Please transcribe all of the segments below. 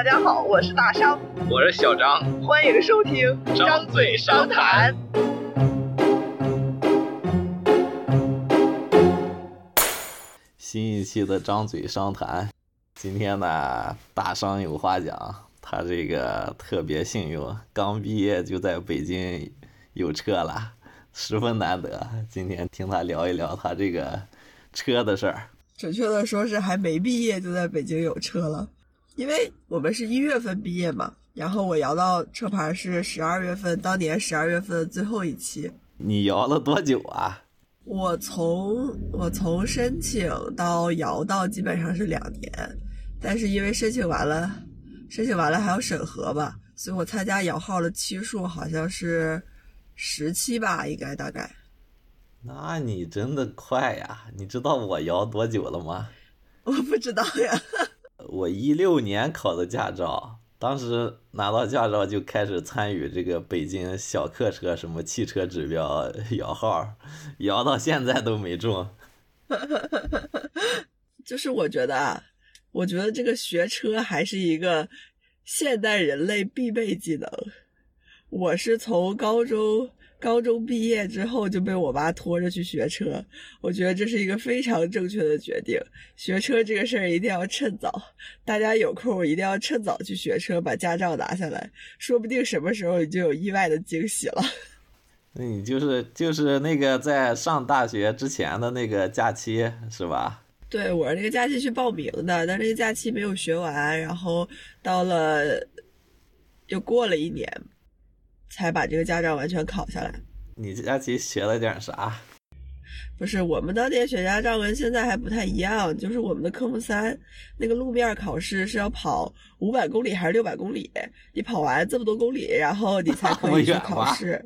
大家好，我是大商，我是小张，欢迎收听张嘴商谈。新一期的张嘴商谈，今天呢，大商有话讲。他这个特别幸运，刚毕业就在北京有车了，十分难得。今天听他聊一聊他这个车的事儿。准确的说是还没毕业就在北京有车了，因为我们是一月份毕业嘛，然后我摇到车牌是十二月份，当年十二月份的最后一期。你摇了多久啊？我从我从申请到摇到基本上是两年，但是因为申请完了。申请完了还要审核吧，所以我参加摇号的期数好像是十期吧，应该大概。那你真的快呀！你知道我摇多久了吗？我不知道呀。我一六年考的驾照，当时拿到驾照就开始参与这个北京小客车什么汽车指标摇号，摇到现在都没中。就是我觉得啊。我觉得这个学车还是一个现代人类必备技能。我是从高中高中毕业之后就被我妈拖着去学车，我觉得这是一个非常正确的决定。学车这个事儿一定要趁早，大家有空一定要趁早去学车，把驾照拿下来，说不定什么时候你就有意外的惊喜了。那你就是就是那个在上大学之前的那个假期是吧？对我是那个假期去报名的，但那个假期没有学完，然后到了又过了一年，才把这个驾照完全考下来。你假期学了点啥？不是，我们当年学驾照跟现在还不太一样，就是我们的科目三那个路面考试是要跑五百公里还是六百公里？你跑完这么多公里，然后你才可以去 考试。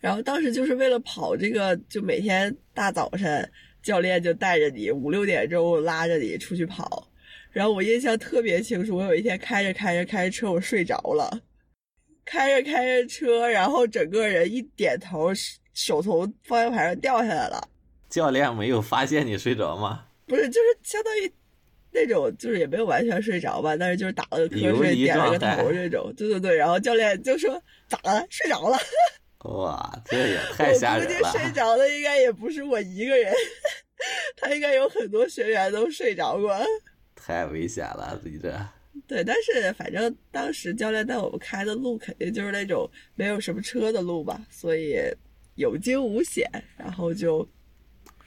然后当时就是为了跑这个，就每天大早晨。教练就带着你五六点钟拉着你出去跑，然后我印象特别清楚。我有一天开着开着开着车，我睡着了，开着开着车，然后整个人一点头，手从方向盘上掉下来了。教练没有发现你睡着吗？不是，就是相当于那种，就是也没有完全睡着吧，但是就是打了个瞌睡，点了个头这种。对对对，然后教练就说：“咋了？睡着了？” 哇，这也太吓人了！睡着的应该也不是我一个人，他应该有很多学员都睡着过。太危险了，你这。对，但是反正当时教练带我们开的路肯定就是那种没有什么车的路吧，所以有惊无险，然后就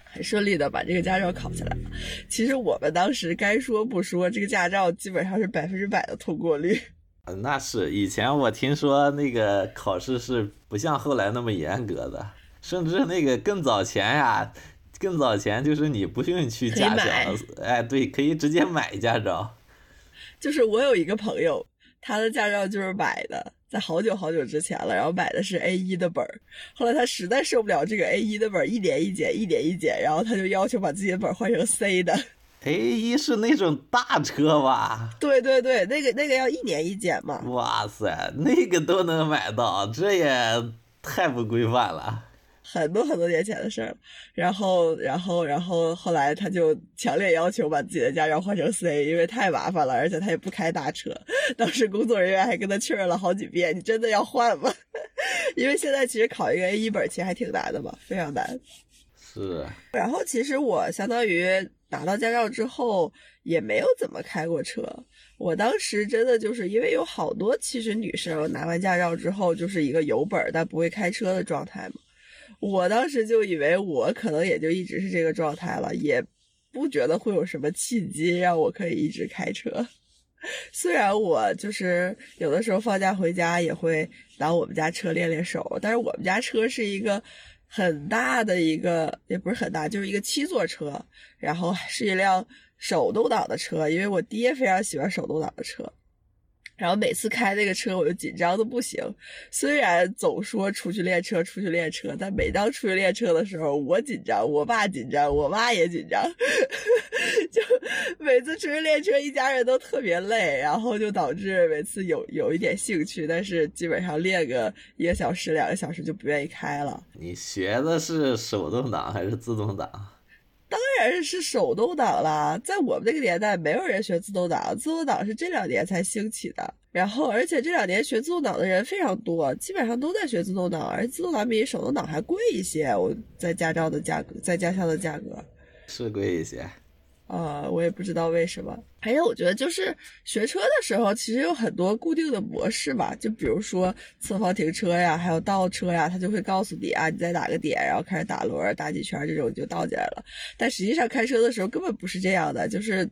很顺利的把这个驾照考下来了。其实我们当时该说不说，这个驾照基本上是百分之百的通过率。那是以前我听说那个考试是不像后来那么严格的，甚至那个更早前呀，更早前就是你不用去驾校，哎，对，可以直接买驾照。就是我有一个朋友，他的驾照就是买的，在好久好久之前了，然后买的是 A 一的本儿，后来他实在受不了这个 A 一的本儿一年一减，一年一减，然后他就要求把自己的本儿换成 C 的。A 一是那种大车吧？对对对，那个那个要一年一检嘛。哇塞，那个都能买到，这也太不规范了。很多很多年前的事儿，然后然后然后后来他就强烈要求把自己的驾照换成 C，因为太麻烦了，而且他也不开大车。当时工作人员还跟他确认了好几遍：“你真的要换吗？” 因为现在其实考一个 A 一本其实还挺难的嘛，非常难。是。然后其实我相当于。拿到驾照之后也没有怎么开过车，我当时真的就是因为有好多其实女生拿完驾照之后就是一个有本但不会开车的状态嘛，我当时就以为我可能也就一直是这个状态了，也不觉得会有什么契机让我可以一直开车。虽然我就是有的时候放假回家也会拿我们家车练练手，但是我们家车是一个。很大的一个也不是很大，就是一个七座车，然后是一辆手动挡的车，因为我爹非常喜欢手动挡的车。然后每次开那个车，我就紧张的不行。虽然总说出去练车，出去练车，但每当出去练车的时候，我紧张，我爸紧张，我妈也紧张。就每次出去练车，一家人都特别累，然后就导致每次有有一点兴趣，但是基本上练个一个小时、两个小时就不愿意开了。你学的是手动挡还是自动挡？当然是手动挡啦，在我们那个年代，没有人学自动挡，自动挡是这两年才兴起的。然后，而且这两年学自动挡的人非常多，基本上都在学自动挡，而自动挡比手动挡还贵一些。我在驾照的价格，在驾校的价格是贵一些。啊，我也不知道为什么。还有，我觉得就是学车的时候，其实有很多固定的模式吧，就比如说侧方停车呀，还有倒车呀，他就会告诉你啊，你在哪个点，然后开始打轮打几圈，这种就倒进来了。但实际上开车的时候根本不是这样的，就是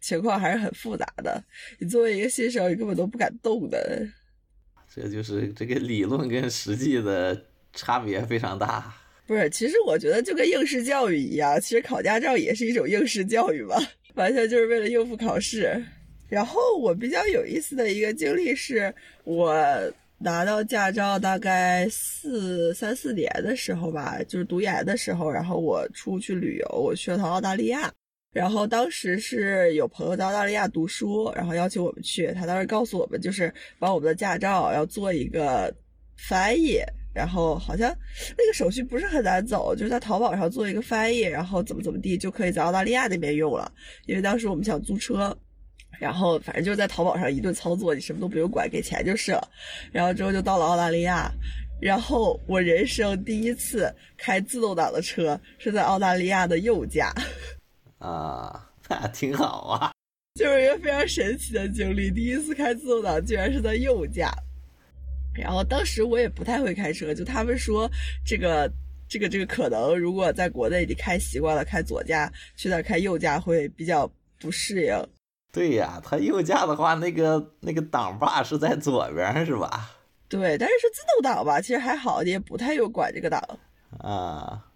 情况还是很复杂的。你作为一个新手，你根本都不敢动的。这就是这个理论跟实际的差别非常大。不是，其实我觉得就跟应试教育一样，其实考驾照也是一种应试教育吧，完全就是为了应付考试。然后我比较有意思的一个经历是，我拿到驾照大概四三四年的时候吧，就是读研的时候，然后我出去旅游，我去了趟澳大利亚，然后当时是有朋友在澳大利亚读书，然后邀请我们去，他当时告诉我们就是把我们的驾照要做一个翻译。然后好像那个手续不是很难走，就是在淘宝上做一个翻译，然后怎么怎么地就可以在澳大利亚那边用了。因为当时我们想租车，然后反正就是在淘宝上一顿操作，你什么都不用管，给钱就是了。然后之后就到了澳大利亚，然后我人生第一次开自动挡的车是在澳大利亚的右驾。啊，那挺好啊，就是一个非常神奇的经历，第一次开自动挡居然是在右驾。然后当时我也不太会开车，就他们说这个这个这个可能，如果在国内你开习惯了开左驾，去那开右驾会比较不适应。对呀，它右驾的话，那个那个挡把是在左边是吧？对，但是是自动挡吧，其实还好，你也不太用管这个档。啊，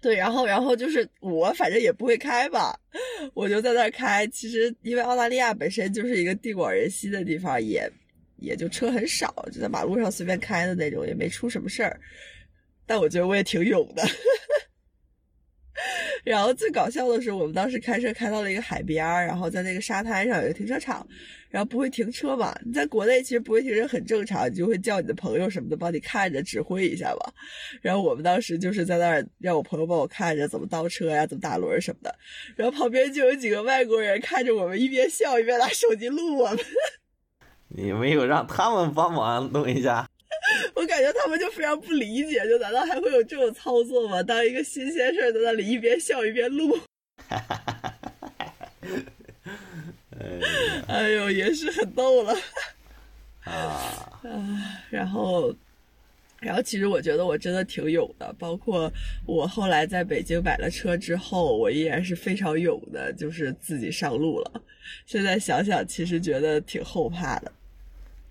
对，然后然后就是我反正也不会开吧，我就在那开。其实因为澳大利亚本身就是一个地广人稀的地方，也。也就车很少，就在马路上随便开的那种，也没出什么事儿。但我觉得我也挺勇的。然后最搞笑的是，我们当时开车开到了一个海边然后在那个沙滩上有个停车场，然后不会停车嘛。你在国内其实不会停车很正常，你就会叫你的朋友什么的帮你看着指挥一下嘛。然后我们当时就是在那儿让我朋友帮我看着怎么倒车呀，怎么打轮什么的。然后旁边就有几个外国人看着我们，一边笑一边拿手机录我们。你没有让他们帮忙弄一下？我感觉他们就非常不理解，就难道还会有这种操作吗？当一个新鲜事儿在那里一边笑一边录，哎呦，也是很逗了啊！然后，然后其实我觉得我真的挺勇的，包括我后来在北京买了车之后，我依然是非常勇的，就是自己上路了。现在想想，其实觉得挺后怕的。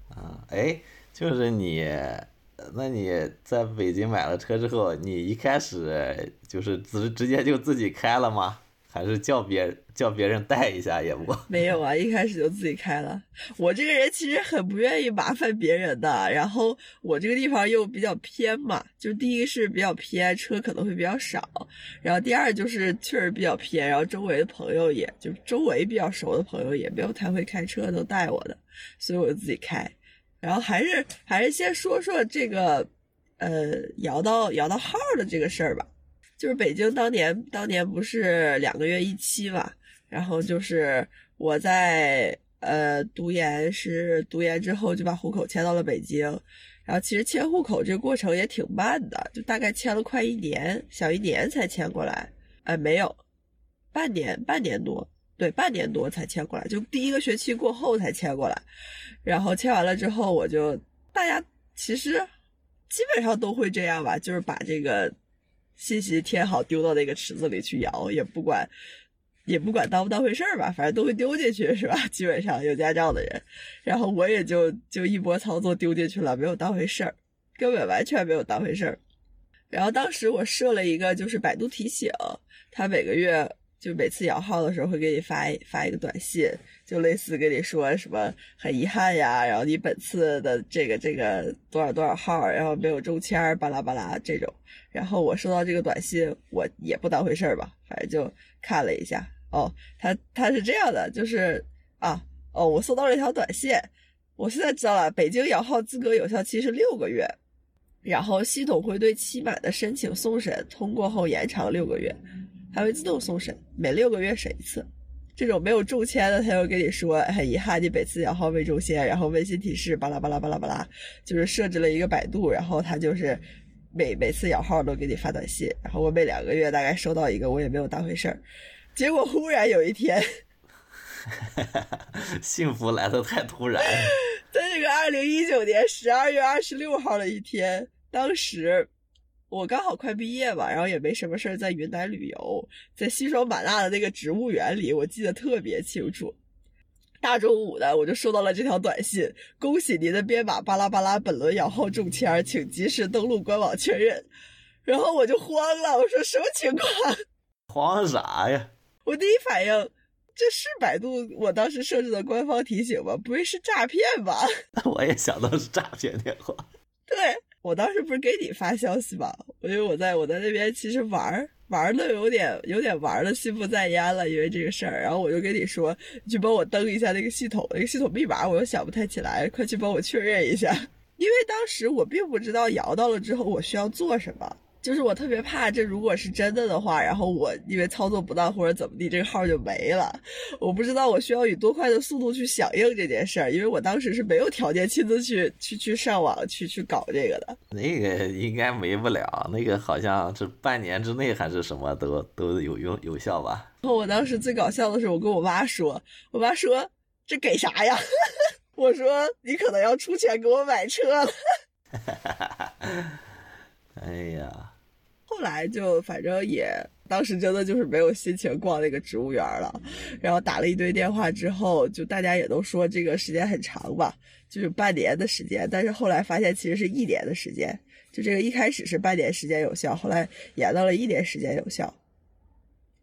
啊，哎，就是你，那你在北京买了车之后，你一开始就是直直接就自己开了吗？还是叫别叫别人带一下也不？没有啊，一开始就自己开了。我这个人其实很不愿意麻烦别人的，然后我这个地方又比较偏嘛，就第一是比较偏，车可能会比较少，然后第二就是确实比较偏，然后周围的朋友也就周围比较熟的朋友也没有太会开车都带我的，所以我就自己开。然后还是还是先说说这个，呃，摇到摇到号的这个事儿吧。就是北京当年当年不是两个月一期嘛，然后就是我在呃读研是读研之后就把户口迁到了北京，然后其实迁户口这个过程也挺慢的，就大概迁了快一年，小一年才迁过来。哎，没有，半年半年多，对，半年多才迁过来，就第一个学期过后才迁过来。然后签完了之后，我就大家其实基本上都会这样吧，就是把这个信息填好，丢到那个池子里去摇，也不管也不管当不当回事儿吧，反正都会丢进去，是吧？基本上有驾照的人，然后我也就就一波操作丢进去了，没有当回事儿，根本完全没有当回事儿。然后当时我设了一个就是百度提醒，他每个月。就每次摇号的时候会给你发发一个短信，就类似跟你说什么很遗憾呀，然后你本次的这个这个多少多少号，然后没有中签巴拉巴拉这种。然后我收到这个短信，我也不当回事儿吧，反正就看了一下。哦，他他是这样的，就是啊，哦，我收到了一条短信，我现在知道了，北京摇号资格有效期是六个月，然后系统会对期满的申请送审，通过后延长六个月。还会自动送审，每六个月审一次。这种没有中签的，他又跟你说很遗憾，你每次摇号未中签，然后温馨提示巴拉巴拉巴拉巴拉，就是设置了一个百度，然后他就是每每次摇号都给你发短信，然后我每两个月大概收到一个，我也没有当回事儿。结果忽然有一天，幸福来的太突然，在这个二零一九年十二月二十六号的一天，当时。我刚好快毕业吧，然后也没什么事儿，在云南旅游，在西双版纳的那个植物园里，我记得特别清楚。大中午的，我就收到了这条短信：“恭喜您的编码巴拉巴拉本轮摇号中签，请及时登录官网确认。”然后我就慌了，我说：“什么情况？慌啥呀？”我第一反应，这是百度我当时设置的官方提醒吗？不会是诈骗吧？我也想到是诈骗电话。对。我当时不是给你发消息吗？因为我在我在那边其实玩玩的有点有点玩的心不在焉了，因为这个事儿。然后我就跟你说，你去帮我登一下那个系统，那个系统密码我又想不太起来，快去帮我确认一下。因为当时我并不知道摇到了之后我需要做什么。就是我特别怕，这如果是真的的话，然后我因为操作不当或者怎么地，这个号就没了。我不知道我需要以多快的速度去响应这件事儿，因为我当时是没有条件亲自去去去上网去去搞这个的。那个应该没不了，那个好像是半年之内还是什么都都有用有效吧。然后我当时最搞笑的是，我跟我妈说，我妈说这给啥呀？我说你可能要出钱给我买车了。哎呀。后来就反正也，当时真的就是没有心情逛那个植物园了，然后打了一堆电话之后，就大家也都说这个时间很长吧，就是半年的时间，但是后来发现其实是一年的时间，就这个一开始是半年时间有效，后来延到了一年时间有效，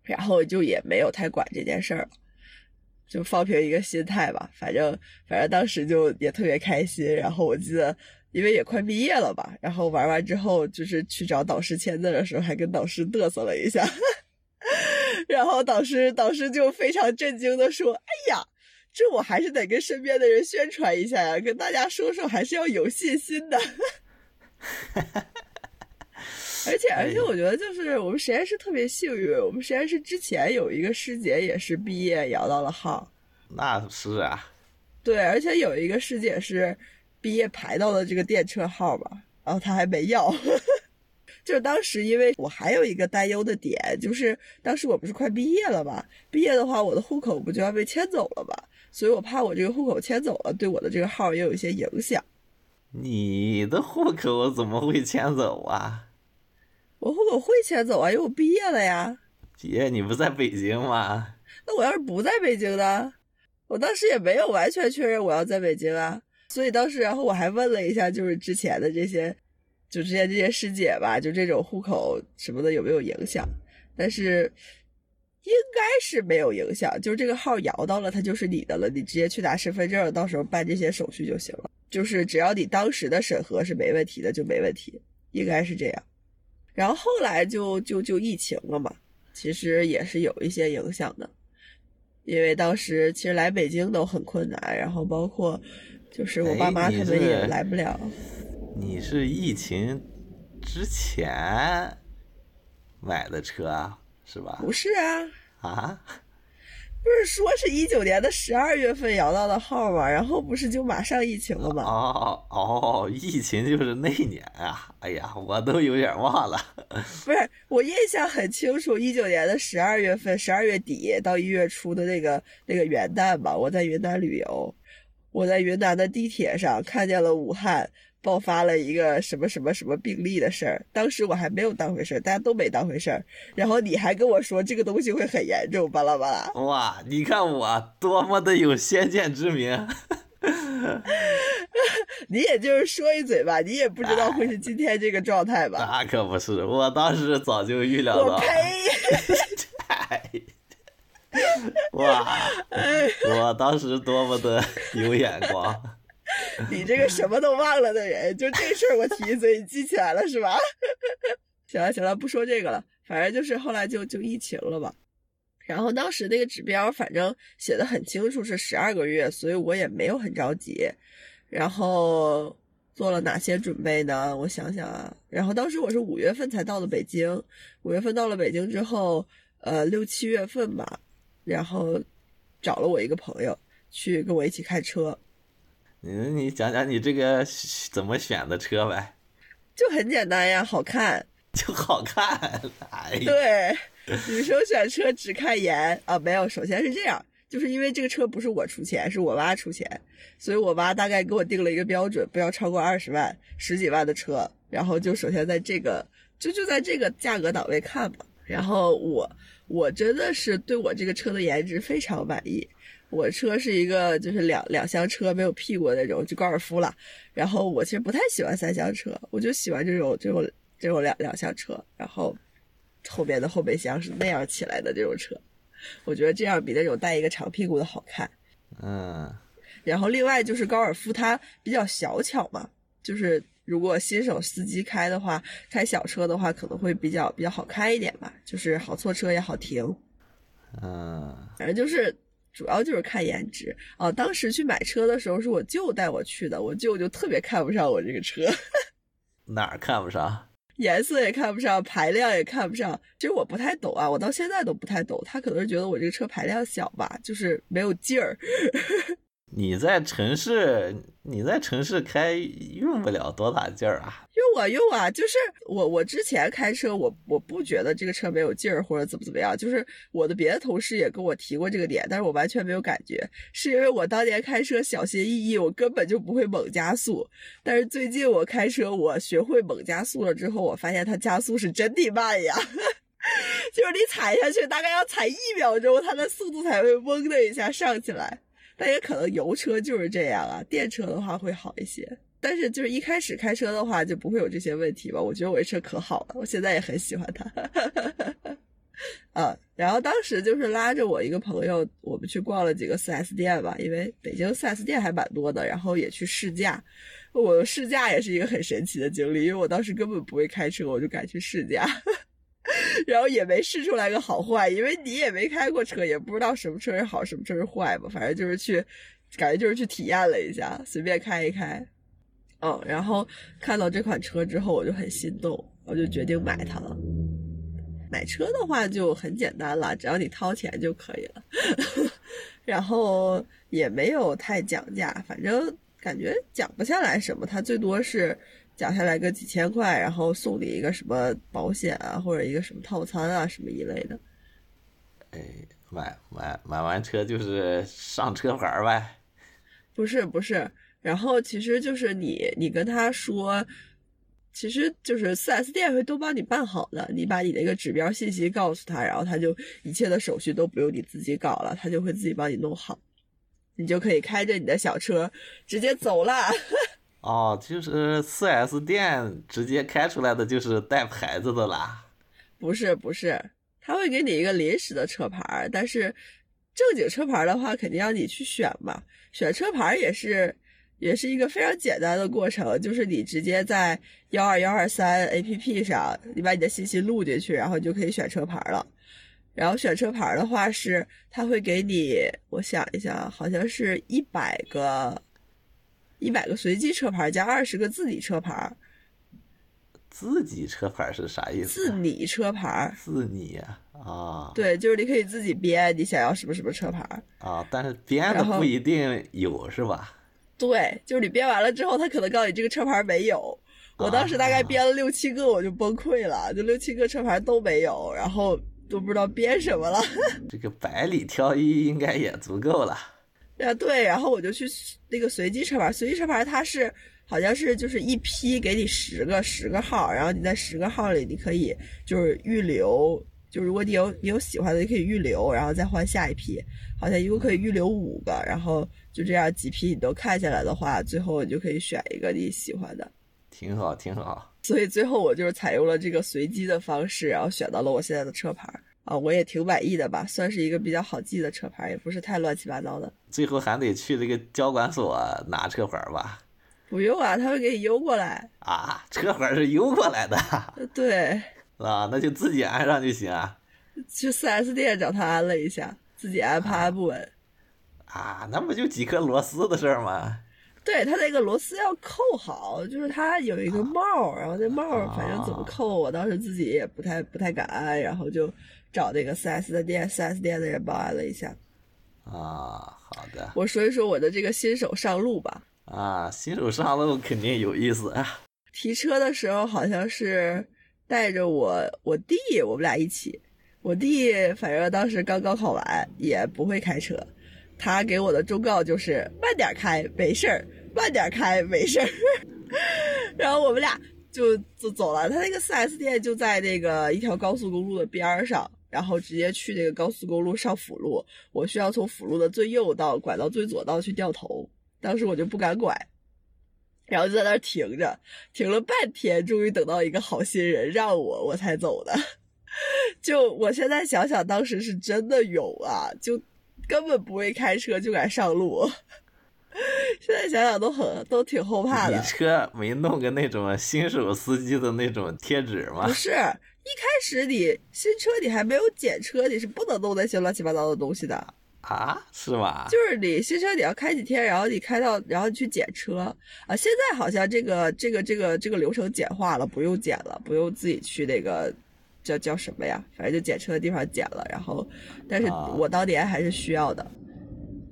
然后就也没有太管这件事儿，就放平一个心态吧，反正反正当时就也特别开心，然后我记得。因为也快毕业了吧，然后玩完之后，就是去找导师签字的时候，还跟导师嘚瑟了一下，然后导师导师就非常震惊的说：“哎呀，这我还是得跟身边的人宣传一下呀，跟大家说说，还是要有信心的。”而且而且，我觉得就是我们实验室特别幸运，我们实验室之前有一个师姐也是毕业摇到了号，那是啊，对，而且有一个师姐是。毕业排到了这个电车号吧，然后他还没要，就是当时因为我还有一个担忧的点，就是当时我不是快毕业了嘛，毕业的话我的户口不就要被迁走了嘛，所以我怕我这个户口迁走了，对我的这个号也有一些影响。你的户口怎么会迁走啊？我户口会迁走啊，因为我毕业了呀。姐，你不在北京吗？那我要是不在北京呢？我当时也没有完全确认我要在北京啊。所以当时，然后我还问了一下，就是之前的这些，就之前这些师姐吧，就这种户口什么的有没有影响？但是应该是没有影响，就是这个号摇到了，它就是你的了，你直接去拿身份证，到时候办这些手续就行了。就是只要你当时的审核是没问题的，就没问题，应该是这样。然后后来就就就疫情了嘛，其实也是有一些影响的，因为当时其实来北京都很困难，然后包括。就是我爸妈他们也来不了。你是疫情之前买的车啊，是吧？不是啊。啊？不是说是一九年的十二月份摇到的号吗？然后不是就马上疫情了吗？哦哦，疫情就是那年啊！哎呀，我都有点忘了。不是，我印象很清楚，一九年的十二月份，十二月底到一月初的那个那个元旦吧，我在云南旅游。我在云南的地铁上看见了武汉爆发了一个什么什么什么病例的事儿，当时我还没有当回事儿，大家都没当回事儿。然后你还跟我说这个东西会很严重，巴拉巴拉。哇，你看我多么的有先见之明！你也就是说一嘴吧，你也不知道会是今天这个状态吧？那可不是，我当时早就预料到。我呸！哇！我当时多么的 有眼光！你这个什么都忘了的人，就这事儿我提一嘴，你记起来了是吧？行了行了，不说这个了。反正就是后来就就疫情了吧。然后当时那个指标反正写的很清楚是十二个月，所以我也没有很着急。然后做了哪些准备呢？我想想啊。然后当时我是五月份才到的北京，五月份到了北京之后。呃六七月份吧，然后找了我一个朋友去跟我一起开车，你你讲讲你这个怎么选的车呗？就很简单呀，好看。就好看，哎，对，女生选车只看颜。啊，没有，首先是这样，就是因为这个车不是我出钱，是我妈出钱，所以我妈大概给我定了一个标准，不要超过二十万，十几万的车，然后就首先在这个就就在这个价格档位看吧，然后我我真的是对我这个车的颜值非常满意，我车是一个就是两两厢车没有屁股的那种，就高尔夫了，然后我其实不太喜欢三厢车，我就喜欢这种这种。这种两两厢车，然后后边的后备箱是那样起来的这种车，我觉得这样比那种带一个长屁股的好看。嗯，然后另外就是高尔夫它比较小巧嘛，就是如果新手司机开的话，开小车的话可能会比较比较好开一点吧，就是好错车也好停。嗯，反正就是主要就是看颜值啊。当时去买车的时候是我舅带我去的，我舅就特别看不上我这个车。哪儿看不上？颜色也看不上，排量也看不上。其实我不太懂啊，我到现在都不太懂。他可能是觉得我这个车排量小吧，就是没有劲儿。你在城市，你在城市开用不了多大劲儿啊。用啊用啊，就是我我之前开车，我我不觉得这个车没有劲儿或者怎么怎么样。就是我的别的同事也跟我提过这个点，但是我完全没有感觉，是因为我当年开车小心翼翼，我根本就不会猛加速。但是最近我开车，我学会猛加速了之后，我发现它加速是真的慢呀，就是你踩下去大概要踩一秒钟，它的速度才会嗡的一下上起来。但也可能油车就是这样啊，电车的话会好一些。但是就是一开始开车的话就不会有这些问题吧？我觉得我这车可好了，我现在也很喜欢它。啊，然后当时就是拉着我一个朋友，我们去逛了几个 4S 店吧，因为北京 4S 店还蛮多的，然后也去试驾。我试驾也是一个很神奇的经历，因为我当时根本不会开车，我就敢去试驾。然后也没试出来个好坏，因为你也没开过车，也不知道什么车是好，什么车是坏吧。反正就是去，感觉就是去体验了一下，随便开一开。嗯，然后看到这款车之后，我就很心动，我就决定买它了。买车的话就很简单了，只要你掏钱就可以了。然后也没有太讲价，反正感觉讲不下来什么，它最多是。讲下来个几千块，然后送你一个什么保险啊，或者一个什么套餐啊，什么一类的。哎，买买买完车就是上车牌呗？不是不是，然后其实就是你你跟他说，其实就是四 S 店会都帮你办好的，你把你那个指标信息告诉他，然后他就一切的手续都不用你自己搞了，他就会自己帮你弄好，你就可以开着你的小车直接走了。哦，就是四 S 店直接开出来的就是带牌子的啦？不是不是，他会给你一个临时的车牌，但是正经车牌的话，肯定要你去选嘛。选车牌也是也是一个非常简单的过程，就是你直接在幺二幺二三 APP 上，你把你的信息录进去，然后你就可以选车牌了。然后选车牌的话是，他会给你，我想一下，好像是一百个。一百个随机车牌加二十个自己车牌，自己车牌是啥意思？自拟车牌，自拟啊？对，就是你可以自己编你想要什么什么车牌啊，但是编的不一定有是吧？对，就是你编完了之后，他可能告诉你这个车牌没有。我当时大概编了六七个，我就崩溃了，就六七个车牌都没有，然后都不知道编什么了。这个百里挑一应该也足够了。啊对，然后我就去那个随机车牌，随机车牌它是好像是就是一批给你十个十个号，然后你在十个号里你可以就是预留，就如果你有你有喜欢的，你可以预留，然后再换下一批，好像一共可以预留五个，然后就这样几批你都看下来的话，最后你就可以选一个你喜欢的，挺好挺好。所以最后我就是采用了这个随机的方式，然后选到了我现在的车牌。啊，我也挺满意的吧，算是一个比较好记的车牌，也不是太乱七八糟的。最后还得去这个交管所拿车牌吧？不用啊，他会给你邮过来。啊，车牌是邮过来的？对。啊，那就自己安上就行啊。去 4S 店找他安了一下，自己安怕安不稳。啊，那不就几颗螺丝的事儿吗？对他那个螺丝要扣好，就是他有一个帽，然后那帽反正怎么扣，我当时自己也不太不太敢安，然后就找那个 4S 的店，4S 店的人报案了一下。啊，好的我说一说我的这个新手上路吧。啊，新手上路肯定有意思啊。提车的时候好像是带着我我弟，我们俩一起。我弟反正当时刚高考完，也不会开车。他给我的忠告就是慢点开，没事儿；慢点开，没事儿。然后我们俩就就走了。他那个 4S 店就在那个一条高速公路的边儿上，然后直接去那个高速公路上辅路。我需要从辅路的最右道拐到最左道去掉头。当时我就不敢拐，然后就在那儿停着，停了半天，终于等到一个好心人让我，我才走的。就我现在想想，当时是真的勇啊！就根本不会开车就敢上路，现在想想都很都挺后怕的你。车没弄个那种新手司机的那种贴纸吗不？是一开始你新车你还没有检车，你是不能弄那些乱七八糟的东西的。啊，是吗？就是你新车你要开几天，然后你开到，然后去检车啊。现在好像这个这个这个这个流程简化了，不用检了，不用自己去那个叫叫什么呀？反正就检车的地方检了。然后，但是啊我当年还是需要的。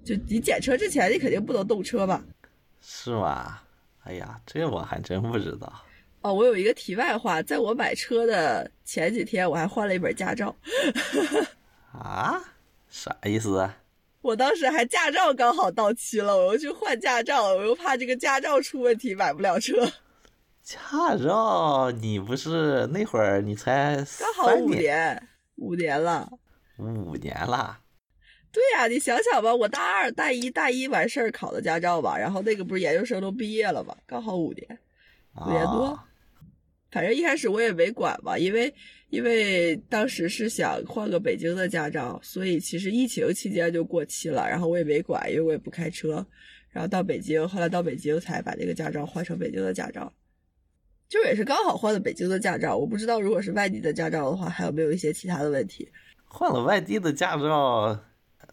就你检车之前，你肯定不能动车吧？是吗？哎呀，这我还真不知道。哦，我有一个题外话，在我买车的前几天，我还换了一本驾照。啊？啥意思啊？我当时还驾照刚好到期了，我又去换驾照，我又怕这个驾照出问题买不了车。驾照，你不是那会儿你才刚好五年，五年了。五年了。对呀、你想想吧，我大二、大一、大一完事儿考的驾照吧，然后那个不是研究生都毕业了嘛，刚好五年，五年多。啊反正一开始我也没管吧，因为因为当时是想换个北京的驾照，所以其实疫情期间就过期了，然后我也没管，因为我也不开车。然后到北京，后来到北京才把这个驾照换成北京的驾照，就也是刚好换了北京的驾照。我不知道如果是外地的驾照的话，还有没有一些其他的问题。换了外地的驾照，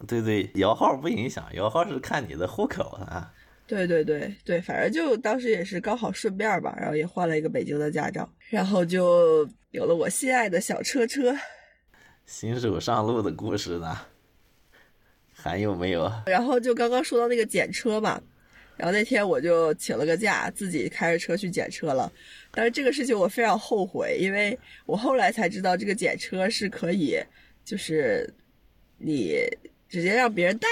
对对，摇号不影响，摇号是看你的户口啊。对对对对，反正就当时也是刚好顺便吧，然后也换了一个北京的驾照，然后就有了我心爱的小车车。新手上路的故事呢？还有没有？然后就刚刚说到那个检车嘛，然后那天我就请了个假，自己开着车去检车了。但是这个事情我非常后悔，因为我后来才知道这个检车是可以，就是你直接让别人带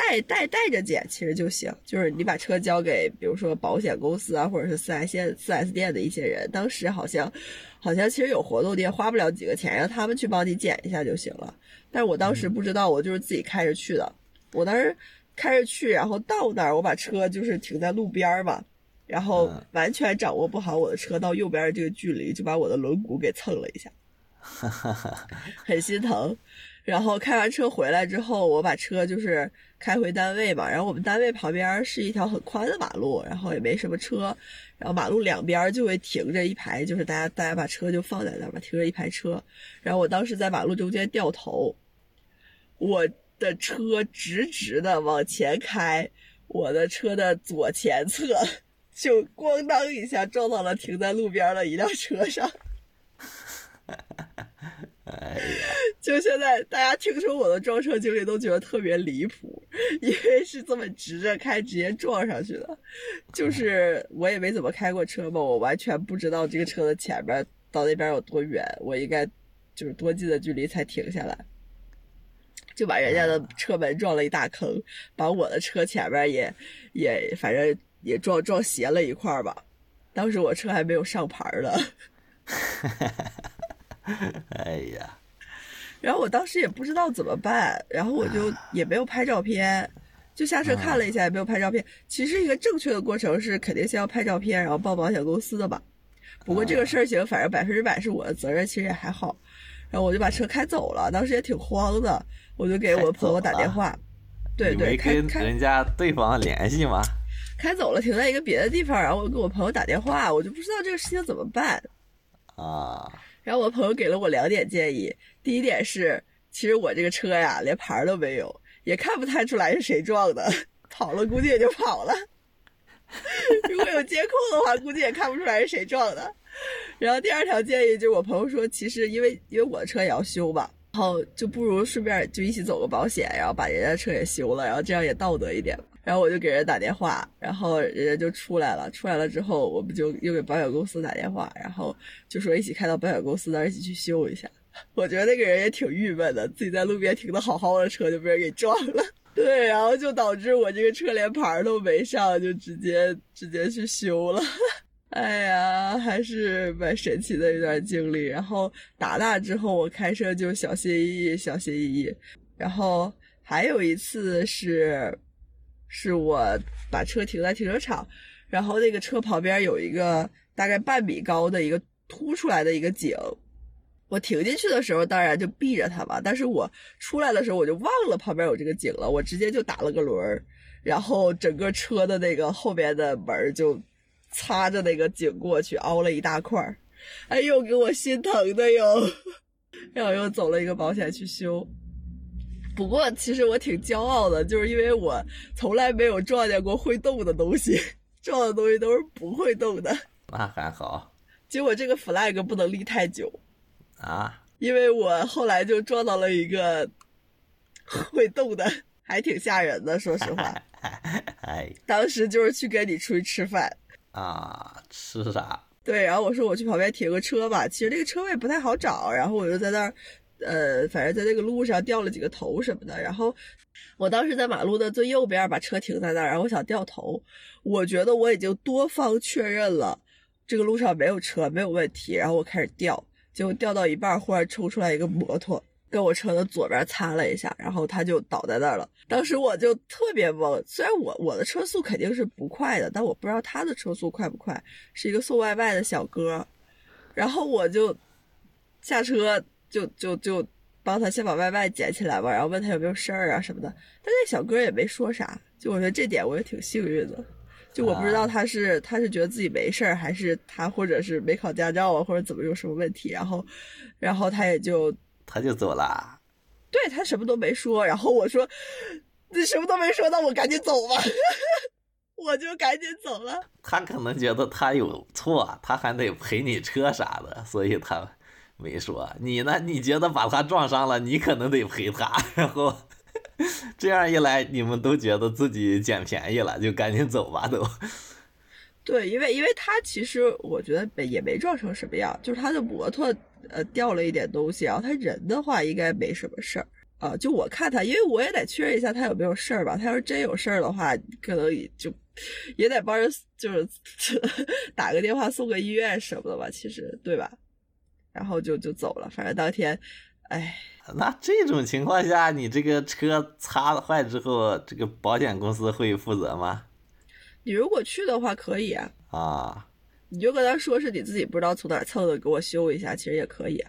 带带带着检，其实就行。就是你把车交给，比如说保险公司啊，或者是四 S 店四 S 店的一些人，当时好像好像其实有活动，你也花不了几个钱，让他们去帮你检一下就行了。但是我当时不知道，我就是自己开着去的。我当时开着去，然后到那儿，我把车就是停在路边儿嘛，然后嗯完全掌握不好我的车到右边的这个距离，就把我的轮毂给蹭了一下，很心疼。然后开完车回来之后，我把车就是开回单位嘛，然后我们单位旁边是一条很宽的马路，然后也没什么车，然后马路两边就会停着一排，就是大家大家把车就放在那儿嘛，停着一排车，然后我当时在马路中间掉头，我的车直直的往前开，我的车的左前侧 就咣当一下撞到了停在路边的一辆车上。哈哈哈就现在大家听说我的撞车经历都觉得特别离谱，因为是这么直着开直接撞上去的。就是我也没怎么开过车嘛，我完全不知道这个车的前边到那边有多远，我应该就是多近的距离才停下来。就把人家的车门撞了一大坑，把我的车前边也也反正也撞撞斜了一块儿吧。当时我车还没有上牌儿呢。哎呀，然后我当时也不知道怎么办，然后我就也没有拍照片，就下车看了一下，也没有拍照片。其实一个正确的过程是肯定先要拍照片，然后报保险公司的吧。不过这个事儿情，反正百分之百是我的责任，其实也还好。然后我就把车开走了，当时也挺慌的，我就给我朋友打电话，对对，你没跟开开人家对方联系吗？开走了，停在一个别的地方，然后我给我朋友打电话，我就不知道这个事情怎么办。啊，然后我朋友给了我两点建议，第一点是，其实我这个车呀连牌都没有，也看不太出来是谁撞的，跑了估计也就跑了。如果有监控的话，估计也看不出来是谁撞的。然后第二条建议就是我朋友说，其实因为因为我的车也要修吧，然后就不如顺便就一起走个保险，然后把人家车也修了，然后这样也道德一点。然后我就给人打电话，然后人家就出来了。出来了之后，我们就又给保险公司打电话，然后就说一起开到保险公司那儿一起去修一下。我觉得那个人也挺郁闷的，自己在路边停的好好的车就被人给撞了。对，然后就导致我这个车连牌都没上，就直接直接去修了。哎呀，还是蛮神奇的一段经历。然后打那之后，我开车就小心翼翼，小心翼翼。然后还有一次是，是我把车停在停车场，然后那个车旁边有一个大概半米高的一个凸出来的一个井。我停进去的时候，当然就避着它吧。但是我出来的时候，我就忘了旁边有这个井了，我直接就打了个轮儿，然后整个车的那个后边的门就擦着那个井过去，凹了一大块儿。哎呦，给我心疼的哟！然后又走了一个保险去修。不过其实我挺骄傲的，就是因为我从来没有撞见过会动的东西，撞的东西都是不会动的。那还好。结果这个 flag 不能立太久。啊，因为我后来就撞到了一个 会动的，还挺吓人的。说实话，哎，当时就是去跟你出去吃饭啊，吃啥？对，然后我说我去旁边停个车吧，其实这个车位不太好找，然后我就在那儿，呃，反正在那个路上掉了几个头什么的。然后我当时在马路的最右边把车停在那儿，然后我想掉头，我觉得我已经多方确认了这个路上没有车，没有问题，然后我开始掉。结果掉到一半，忽然冲出来一个摩托，跟我车的左边擦了一下，然后他就倒在那儿了。当时我就特别懵，虽然我我的车速肯定是不快的，但我不知道他的车速快不快。是一个送外卖的小哥，然后我就下车就就就帮他先把外卖捡起来吧，然后问他有没有事儿啊什么的。但那小哥也没说啥，就我觉得这点我也挺幸运的。就我不知道他是他是觉得自己没事儿，还是他或者是没考驾照啊，或者怎么有什么问题，然后，然后他也就他就走了，对他什么都没说，然后我说你什么都没说，那我赶紧走吧，我就赶紧走了。他可能觉得他有错，他还得赔你车啥的，所以他没说。你呢？你觉得把他撞伤了，你可能得赔他，然后。这样一来，你们都觉得自己捡便宜了，就赶紧走吧，都。对，因为因为他其实我觉得也没撞成什么样，就是他的摩托呃掉了一点东西，然后他人的话应该没什么事儿啊。就我看他，因为我也得确认一下他有没有事儿吧。他要是真有事儿的话，可能也就也得帮人就是 打个电话送个医院什么的吧，其实对吧？然后就就走了，反正当天，哎。那这种情况下，你这个车擦坏之后，这个保险公司会负责吗？你如果去的话，可以啊。啊，你就跟他说是你自己不知道从哪蹭的，给我修一下，其实也可以，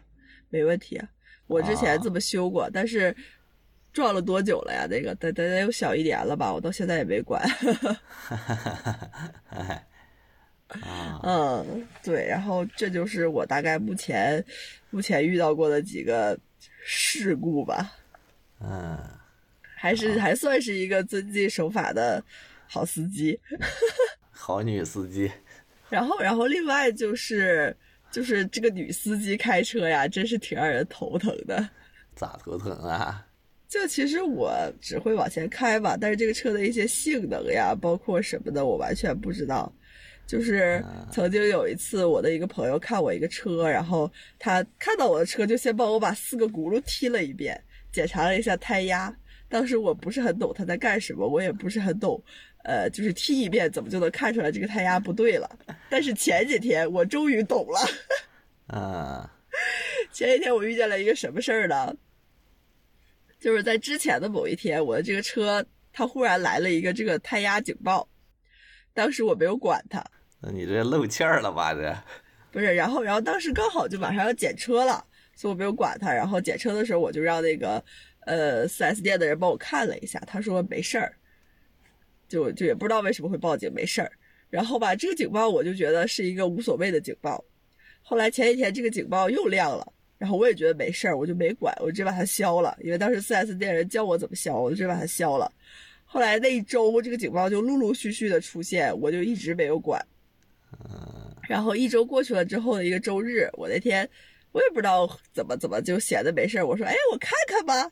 没问题。我之前这么修过，但是撞了多久了呀？那个得得得有小一年了吧？我到现在也没管。啊，嗯，对，然后这就是我大概目前目前遇到过的几个。事故吧，嗯，还是还算是一个遵纪守法的好司机，好女司机。然后，然后另外就是就是这个女司机开车呀，真是挺让人头疼的。咋头疼啊？就其实我只会往前开吧，但是这个车的一些性能呀，包括什么的，我完全不知道。就是曾经有一次，我的一个朋友看我一个车，然后他看到我的车，就先帮我把四个轱辘踢了一遍，检查了一下胎压。当时我不是很懂他在干什么，我也不是很懂，呃，就是踢一遍怎么就能看出来这个胎压不对了？但是前几天我终于懂了。啊，前几天我遇见了一个什么事儿呢？就是在之前的某一天，我的这个车它忽然来了一个这个胎压警报，当时我没有管它。那你这漏气儿了吧？这不是，然后，然后当时刚好就马上要检车了，所以我没有管他。然后检车的时候，我就让那个呃四 S 店的人帮我看了一下，他说没事儿，就就也不知道为什么会报警，没事儿。然后吧，这个警报我就觉得是一个无所谓的警报。后来前几天这个警报又亮了，然后我也觉得没事儿，我就没管，我直接把它消了。因为当时四 S 店人教我怎么消，我就直接把它消了。后来那一周这个警报就陆陆续续的出现，我就一直没有管。嗯，然后一周过去了之后的一个周日，我那天我也不知道怎么怎么就闲的没事儿，我说哎，我看看吧。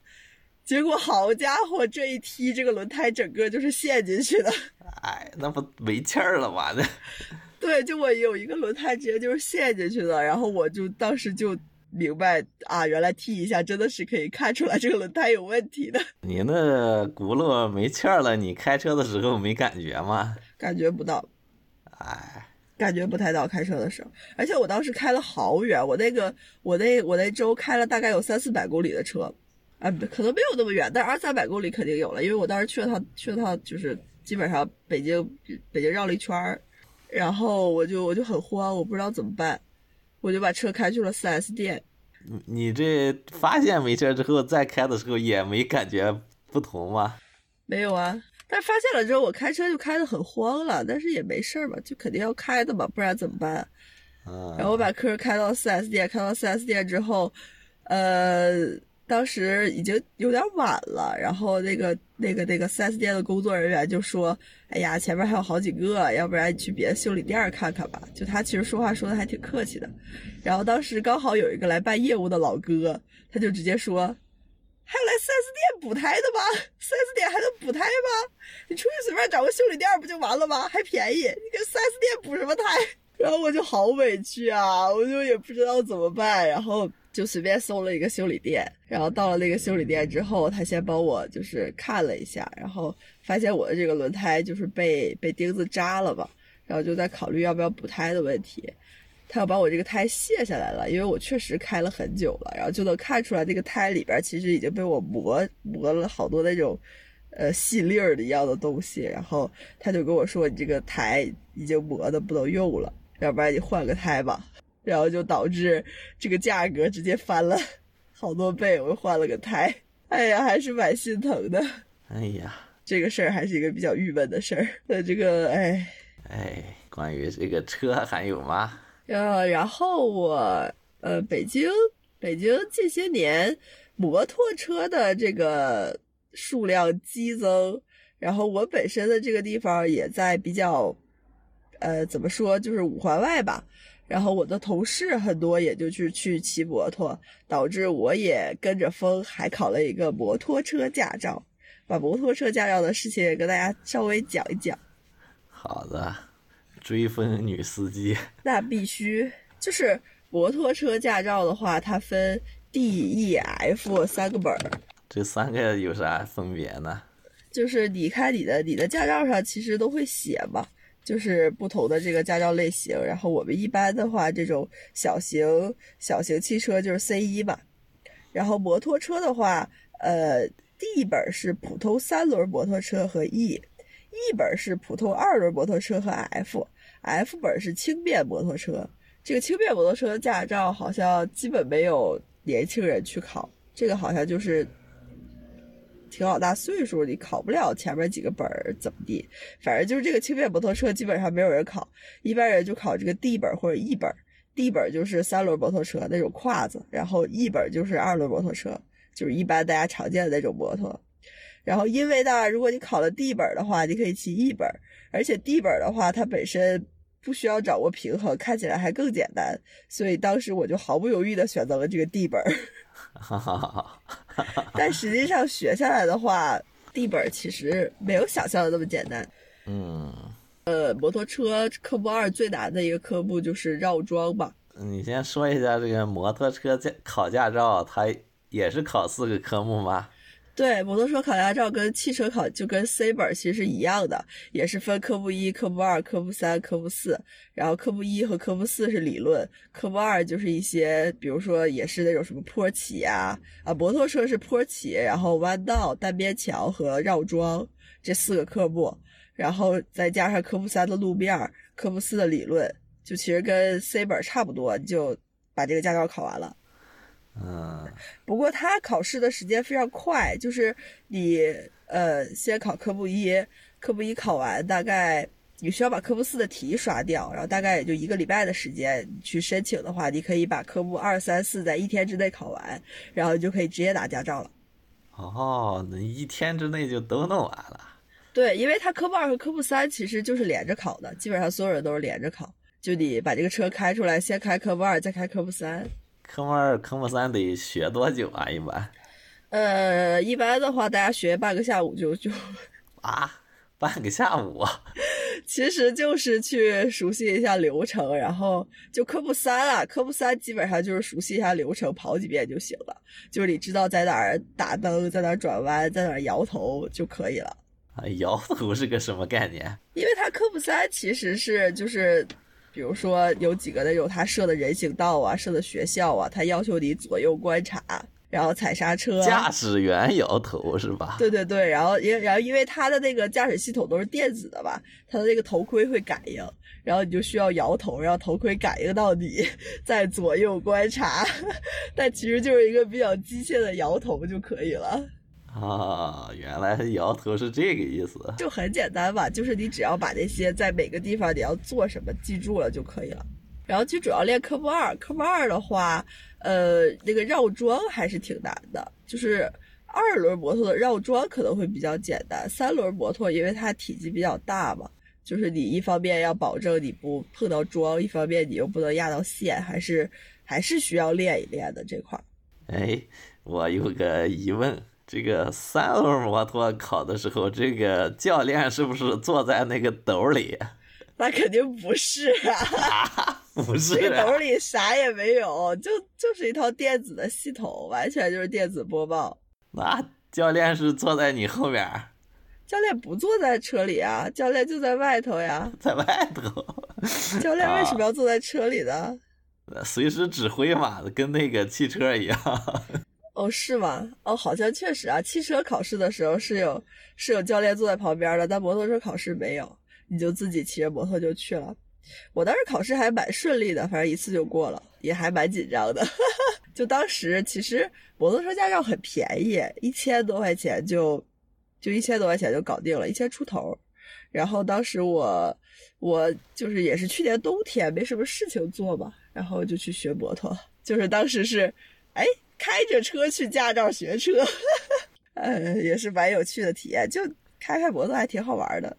结果好家伙，这一踢，这个轮胎整个就是陷进去的。哎，那不没气儿了吗？那。对，就我有一个轮胎直接就是陷进去的，然后我就当时就明白啊，原来踢一下真的是可以看出来这个轮胎有问题的。你那轱辘没气儿了，你开车的时候没感觉吗？感觉不到。哎。感觉不太到开车的时候，而且我当时开了好远，我那个我那我那周开了大概有三四百公里的车，啊，可能没有那么远，但二三百公里肯定有了，因为我当时去了趟去了趟，就是基本上北京北京绕了一圈儿，然后我就我就很慌，我不知道怎么办，我就把车开去了 4S 店。你这发现没事之后再开的时候也没感觉不同吗？没有啊。但发现了之后，我开车就开得很慌了，但是也没事儿嘛，就肯定要开的嘛，不然怎么办？然后我把车开到 4S 店，开到 4S 店之后，呃，当时已经有点晚了，然后那个那个那个 4S 店的工作人员就说：“哎呀，前面还有好几个，要不然你去别的修理店看看吧。”就他其实说话说的还挺客气的。然后当时刚好有一个来办业务的老哥，他就直接说。还有来 4S 店补胎的吗？4S 店还能补胎吗？你出去随便找个修理店不就完了吗？还便宜，你给 4S 店补什么胎？然后我就好委屈啊，我就也不知道怎么办，然后就随便搜了一个修理店。然后到了那个修理店之后，他先帮我就是看了一下，然后发现我的这个轮胎就是被被钉子扎了吧，然后就在考虑要不要补胎的问题。他要把我这个胎卸下来了，因为我确实开了很久了，然后就能看出来那个胎里边其实已经被我磨磨了好多那种，呃细粒儿的一样的东西。然后他就跟我说：“你这个胎已经磨的不能用了，要不然你换个胎吧。”然后就导致这个价格直接翻了好多倍。我又换了个胎，哎呀，还是蛮心疼的。哎呀，这个事儿还是一个比较郁闷的事儿。那这个，哎哎，关于这个车还有吗？呃，然后我呃，北京北京近些年摩托车的这个数量激增，然后我本身的这个地方也在比较，呃，怎么说，就是五环外吧。然后我的同事很多也就去去骑摩托，导致我也跟着风，还考了一个摩托车驾照。把摩托车驾照的事情也跟大家稍微讲一讲。好的。追分女司机，那必须就是摩托车驾照的话，它分 D、E、F 三个本儿。这三个有啥分别呢？就是你看你的你的驾照上其实都会写嘛，就是不同的这个驾照类型。然后我们一般的话，这种小型小型汽车就是 C 一嘛。然后摩托车的话，呃，D 本是普通三轮摩托车和 E。E 本是普通二轮摩托车和 F 本是轻便摩托车。这个轻便摩托车驾照好像基本没有年轻人去考，这个好像就是挺老大岁数，你考不了前面几个本儿怎么地？反正就是这个轻便摩托车基本上没有人考，一般人就考这个 D 本或者 E 本。D 本就是三轮摩托车那种胯子，然后 E 本就是二轮摩托车，就是一般大家常见的那种摩托。然后，因为呢，如果你考了 D 本的话，你可以骑 E 本，而且地本的话，它本身不需要掌握平衡，看起来还更简单，所以当时我就毫不犹豫的选择了这个地本。但实际上学下来的话地本其实没有想象的那么简单。嗯，呃，摩托车科目二最难的一个科目就是绕桩吧。你先说一下这个摩托车驾考驾照，它也是考四个科目吗？对，摩托车考驾照跟汽车考就跟 C 本其实是一样的，也是分科目一、科目二、科目三、科目四。然后科目一和科目四是理论，科目二就是一些，比如说也是那种什么坡起呀，啊，摩托车是坡起，然后弯道、单边桥和绕桩这四个科目，然后再加上科目三的路面，科目四的理论，就其实跟 C 本差不多，就把这个驾照考完了。嗯，不过他考试的时间非常快，就是你呃先考科目一，科目一考完，大概你需要把科目四的题刷掉，然后大概也就一个礼拜的时间去申请的话，你可以把科目二三四在一天之内考完，然后就可以直接拿驾照了。哦，那一天之内就都弄完了。对，因为他科目二和科目三其实就是连着考的，基本上所有人都是连着考，就你把这个车开出来，先开科目二，再开科目三。科目二、科目三得学多久啊？一般呃，一般的话，大家学半个下午就就，啊，半个下午啊。其实就是去熟悉一下流程，然后就科目三啊，科目三基本上就是熟悉一下流程，跑几遍就行了。就是你知道在哪儿打灯，在哪儿转弯，在哪儿摇头就可以了。啊，摇头是个什么概念？因为它科目三其实是就是，比如说有几个那种他设的人行道啊，设的学校啊，他要求你左右观察，然后踩刹车。驾驶员摇头是吧？对对对，然后因然后因为他的那个驾驶系统都是电子的吧，他的那个头盔会感应，然后你就需要摇头，让头盔感应到你 在左右观察，但其实就是一个比较机械的摇头就可以了，啊，原来摇头是这个意思。就很简单吧，就是你只要把那些在每个地方你要做什么记住了就可以了。然后就主要练科目二，科目二的话，呃，那个绕桩还是挺难的，就是二轮摩托的绕桩可能会比较简单，三轮摩托因为它体积比较大嘛，就是你一方面要保证你不碰到桩，一方面你又不能压到线，还是还是需要练一练的这块儿。哎，我有个疑问，这个三轮摩托考的时候，这个教练是不是坐在那个斗里？那肯定不是啊，不是这个啊斗里啥也没有，就就是一套电子的系统，完全就是电子播报。那教练是坐在你后面，教练不坐在车里啊，教练就在外头呀。在外头，教练为什么要坐在车里呢？随时指挥嘛，跟那个汽车一样。哦，是吗？哦，好像确实啊，汽车考试的时候是有是有教练坐在旁边的，但摩托车考试没有，你就自己骑着摩托就去了。我当时考试还蛮顺利的，反正一次就过了，也还蛮紧张的。就当时其实摩托车驾照很便宜，一千多块钱就就一千多块钱就搞定了，一千出头。然后当时我我就是也是去年冬天没什么事情做嘛，然后就去学摩托，就是当时是哎开着车去驾照学车，呃 也是蛮有趣的体验，就开开摩托还挺好玩的。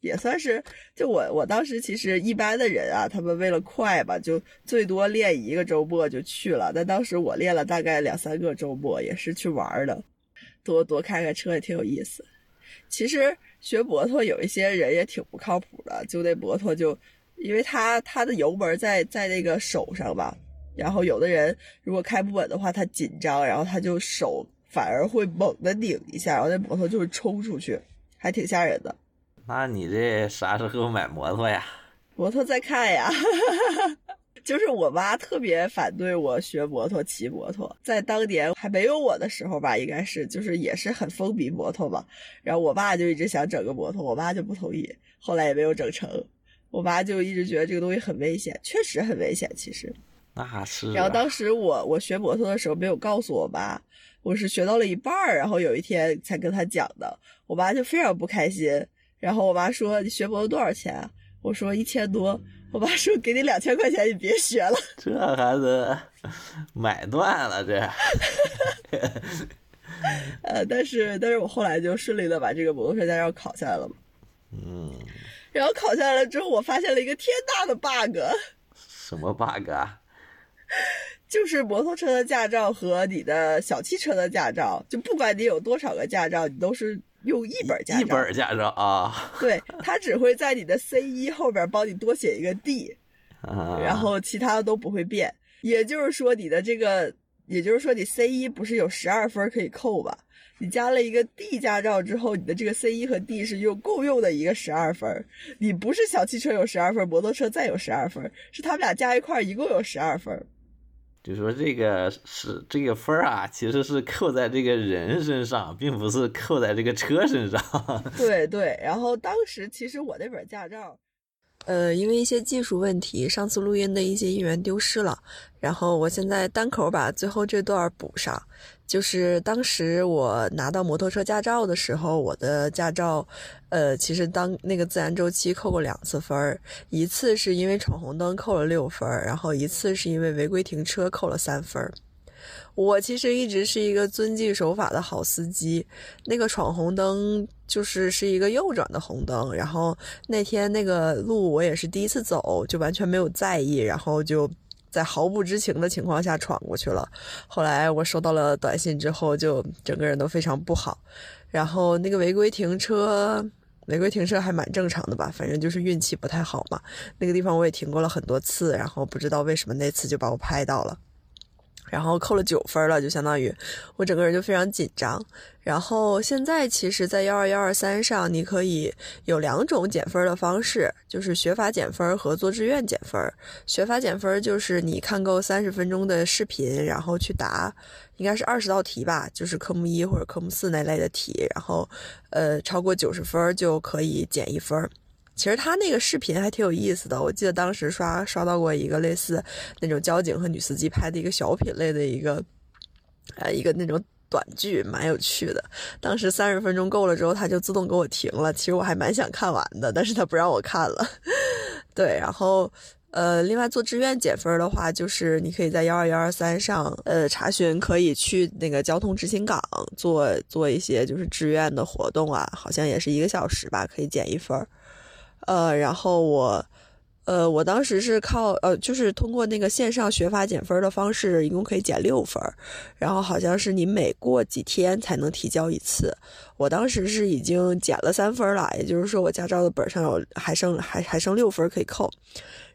也算是，就我我当时其实一般的人啊，他们为了快吧，就最多练一个周末就去了。但当时我练了大概两三个周末，也是去玩的，多多开开车也挺有意思。其实学摩托有一些人也挺不靠谱的，就那摩托就，因为他他的油门在在那个手上吧，然后有的人如果开不稳的话，他紧张，然后他就手反而会猛的拧一下，然后那摩托就会冲出去，还挺吓人的。那你这啥时候买摩托呀？摩托在看呀，就是我妈特别反对我学摩托、骑摩托，在当年还没有我的时候吧，应该是就是也是很风靡摩托嘛。然后我爸就一直想整个摩托，我妈就不同意，后来也没有整成。我妈就一直觉得这个东西很危险，确实很危险，其实。那是、啊。然后当时我我学摩托的时候没有告诉我妈，我是学到了一半儿，然后有一天才跟她讲的，我妈就非常不开心。然后我妈说：“你学摩托多少钱啊？”我说：“一千多。”我爸说：“给你两千块钱，你别学了。”这孩子买断了这。呃，但是但是我后来就顺利的把这个摩托车驾照考下来了嘛。嗯。然后考下来了之后，我发现了一个天大的 bug。什么 bug 啊？就是摩托车的驾照和你的小汽车的驾照，就不管你有多少个驾照，你都是。用一本驾照，一本驾照啊，对，他只会在你的 C 一后边帮你多写一个 D，、啊、然后其他的都不会变。也就是说，你的这个，也就是说，你 C 一不是有十二分可以扣吧？你加了一个 D 驾照之后，你的这个 C 一和 D 是用共用的一个十二分。你不是小汽车有十二分，摩托车再有十二分，是他们俩加一块一共有十二分。就说这个是这个分儿啊，其实是扣在这个人身上，并不是扣在这个车身上。对对，然后当时其实我那本驾照，呃，因为一些技术问题，上次录音的一些音源丢失了，然后我现在单口把最后这段补上。就是当时我拿到摩托车驾照的时候，我的驾照，呃，其实当那个自然周期扣过两次分儿，一次是因为闯红灯扣了六分儿，然后一次是因为违规停车扣了三分儿。我其实一直是一个遵纪守法的好司机，那个闯红灯就是是一个右转的红灯，然后那天那个路我也是第一次走，就完全没有在意，然后就在毫不知情的情况下闯过去了。后来我收到了短信之后，就整个人都非常不好。然后那个违规停车，违规停车还蛮正常的吧，反正就是运气不太好嘛。那个地方我也停过了很多次，然后不知道为什么那次就把我拍到了。然后扣了九分了，就相当于我整个人就非常紧张。然后现在其实，在幺二幺二三上，你可以有两种减分的方式，就是学法减分和做志愿减分。学法减分就是你看够三十分钟的视频，然后去答，应该是二十道题吧，就是科目一或者科目四那类的题，然后呃超过九十分就可以减一分。其实他那个视频还挺有意思的，我记得当时刷刷到过一个类似那种交警和女司机拍的一个小品类的一个，呃，一个那种短剧，蛮有趣的。当时三十分钟够了之后，他就自动给我停了。其实我还蛮想看完的，但是他不让我看了。对，然后呃，另外做志愿减分的话，就是你可以在幺二幺二三上呃查询，可以去那个交通执勤岗做做一些就是志愿的活动啊，好像也是一个小时吧，可以减一分。呃，然后我，呃，我当时是靠呃，就是通过那个线上学法减分的方式，一共可以减六分，然后好像是你每过几天才能提交一次。我当时是已经减了三分了，也就是说我驾照的本上有还剩还还剩六分可以扣。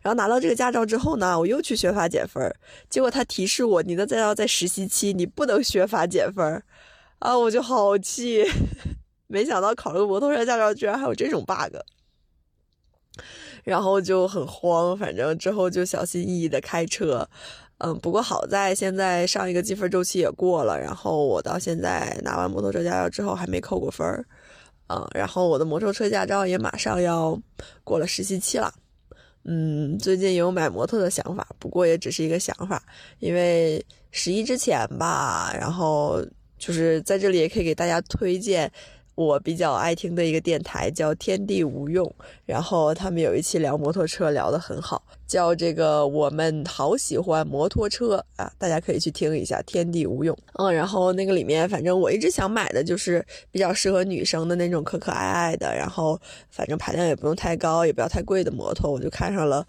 然后拿到这个驾照之后呢，我又去学法减分，结果他提示我你的驾照在实习期，你不能学法减分，啊，我就好气，没想到考了个摩托车驾照居然还有这种 bug。然后就很慌，反正之后就小心翼翼的开车，嗯，不过好在现在上一个积分周期也过了，然后我到现在拿完摩托车驾照之后还没扣过分儿，嗯，然后我的摩托车驾照也马上要过了实习期了，嗯，最近有买摩托的想法，不过也只是一个想法，因为十一之前吧，然后就是在这里也可以给大家推荐。我比较爱听的一个电台叫天地无用，然后他们有一期聊摩托车聊得很好，叫这个我们好喜欢摩托车啊，大家可以去听一下天地无用。嗯，然后那个里面，反正我一直想买的就是比较适合女生的那种可可爱爱的，然后反正排量也不用太高，也不要太贵的摩托，我就看上了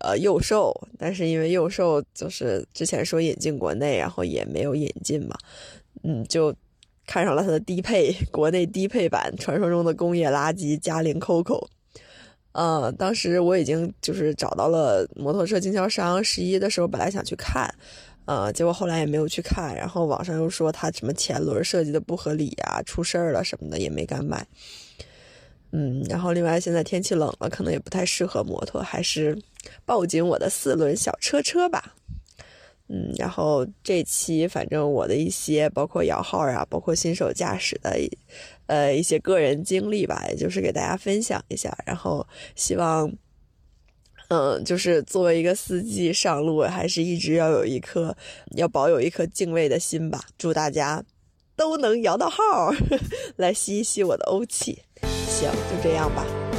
呃幼兽，但是因为幼兽就是之前说引进国内，然后也没有引进嘛，嗯，就。看上了它的低配，国内低配版，传说中的工业垃圾嘉陵 COCO。呃，当时我已经就是找到了摩托车经销商，十一的时候本来想去看，呃，结果后来也没有去看。然后网上又说它什么前轮设计的不合理啊，出事儿了什么的，也没敢买。嗯，然后另外现在天气冷了，可能也不太适合摩托，还是抱紧我的四轮小车车吧。嗯，然后这期反正我的一些包括摇号啊，包括新手驾驶的，呃一些个人经历吧，也就是给大家分享一下。然后希望，嗯，就是作为一个司机上路，还是一直要有一颗，要保有一颗敬畏的心吧。祝大家都能摇到号，来吸一吸我的欧气。行，就这样吧。